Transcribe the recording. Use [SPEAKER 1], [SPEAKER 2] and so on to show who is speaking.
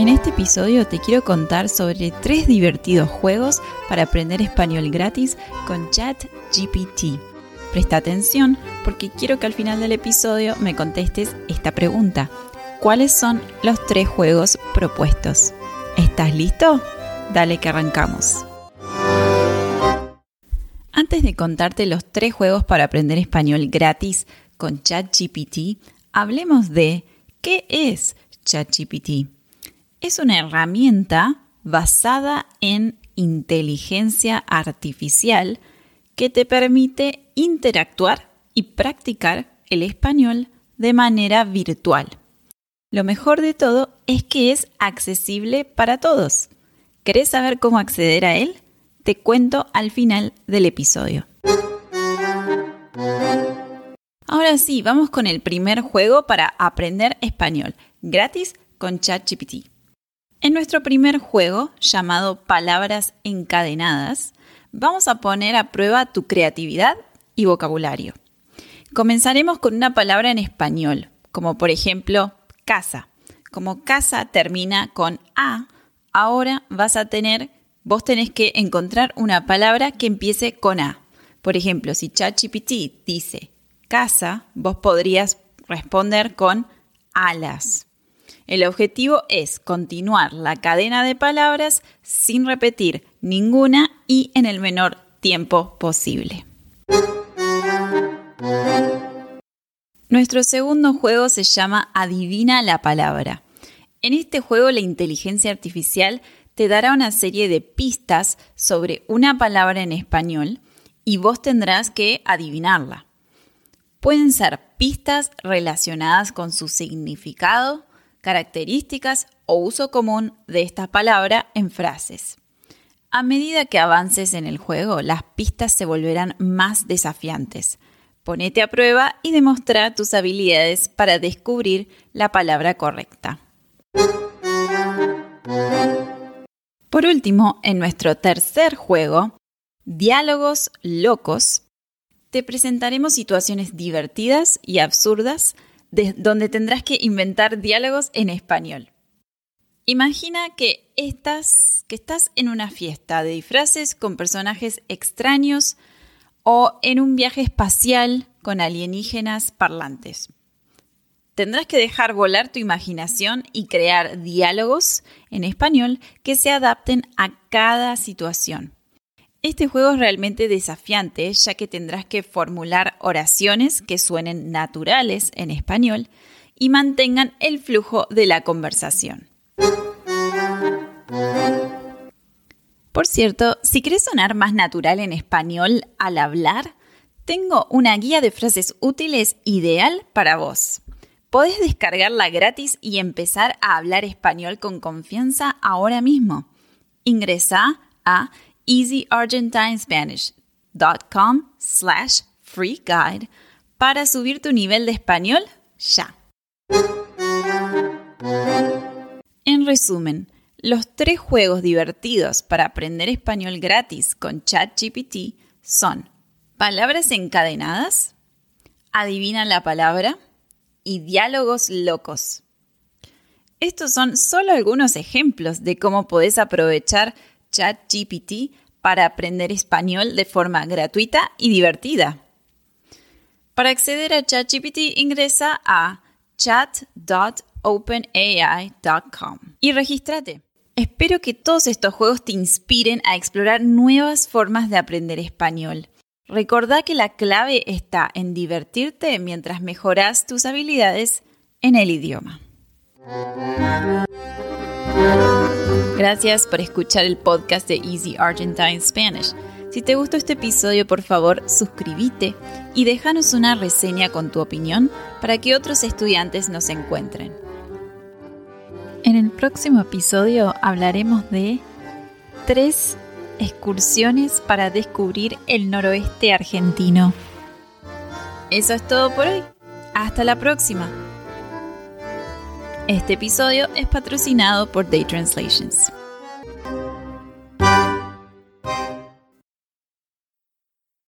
[SPEAKER 1] En este episodio te quiero contar sobre tres divertidos juegos para aprender español gratis con ChatGPT. Presta atención porque quiero que al final del episodio me contestes esta pregunta. ¿Cuáles son los tres juegos propuestos? ¿Estás listo? Dale que arrancamos. Antes de contarte los tres juegos para aprender español gratis con ChatGPT, hablemos de qué es ChatGPT es una herramienta basada en inteligencia artificial que te permite interactuar y practicar el español de manera virtual. Lo mejor de todo es que es accesible para todos. ¿Querés saber cómo acceder a él? Te cuento al final del episodio. Ahora sí, vamos con el primer juego para aprender español, gratis con ChatGPT. En nuestro primer juego, llamado Palabras encadenadas, vamos a poner a prueba tu creatividad y vocabulario. Comenzaremos con una palabra en español, como por ejemplo casa. Como casa termina con A, ahora vas a tener, vos tenés que encontrar una palabra que empiece con A. Por ejemplo, si ChatGPT dice casa, vos podrías responder con alas. El objetivo es continuar la cadena de palabras sin repetir ninguna y en el menor tiempo posible. Nuestro segundo juego se llama Adivina la palabra. En este juego la inteligencia artificial te dará una serie de pistas sobre una palabra en español y vos tendrás que adivinarla. Pueden ser pistas relacionadas con su significado, características o uso común de esta palabra en frases. A medida que avances en el juego, las pistas se volverán más desafiantes. Ponete a prueba y demostra tus habilidades para descubrir la palabra correcta. Por último, en nuestro tercer juego, Diálogos Locos, te presentaremos situaciones divertidas y absurdas donde tendrás que inventar diálogos en español. Imagina que estás, que estás en una fiesta de disfraces con personajes extraños o en un viaje espacial con alienígenas parlantes. Tendrás que dejar volar tu imaginación y crear diálogos en español que se adapten a cada situación. Este juego es realmente desafiante ya que tendrás que formular oraciones que suenen naturales en español y mantengan el flujo de la conversación. Por cierto, si quieres sonar más natural en español al hablar, tengo una guía de frases útiles ideal para vos. Podés descargarla gratis y empezar a hablar español con confianza ahora mismo. Ingresa a easyargentinespanish.com slash free guide para subir tu nivel de español ya. En resumen, los tres juegos divertidos para aprender español gratis con ChatGPT son palabras encadenadas, adivina la palabra y diálogos locos. Estos son solo algunos ejemplos de cómo podés aprovechar ChatGPT para aprender español de forma gratuita y divertida. Para acceder a ChatGPT ingresa a chat.openai.com y regístrate. Espero que todos estos juegos te inspiren a explorar nuevas formas de aprender español. Recordá que la clave está en divertirte mientras mejoras tus habilidades en el idioma. Gracias por escuchar el podcast de Easy Argentine Spanish. Si te gustó este episodio, por favor, suscríbete y déjanos una reseña con tu opinión para que otros estudiantes nos encuentren. En el próximo episodio hablaremos de tres excursiones para descubrir el noroeste argentino. Eso es todo por hoy. Hasta la próxima. Este episodio es patrocinado por Day Translations.